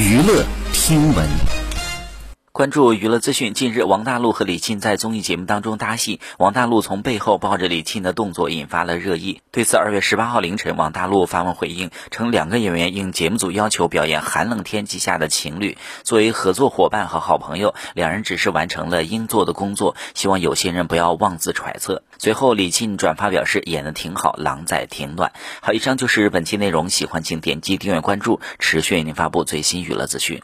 娱乐听闻。关注娱乐资讯，近日王大陆和李沁在综艺节目当中搭戏，王大陆从背后抱着李沁的动作引发了热议。对此，二月十八号凌晨，王大陆发文回应，称两个演员应节目组要求表演寒冷天气下的情侣，作为合作伙伴和好朋友，两人只是完成了应做的工作，希望有些人不要妄自揣测。随后，李沁转发表示演的挺好，狼在挺暖。好，以上就是本期内容，喜欢请点击订阅关注，持续为您发布最新娱乐资讯。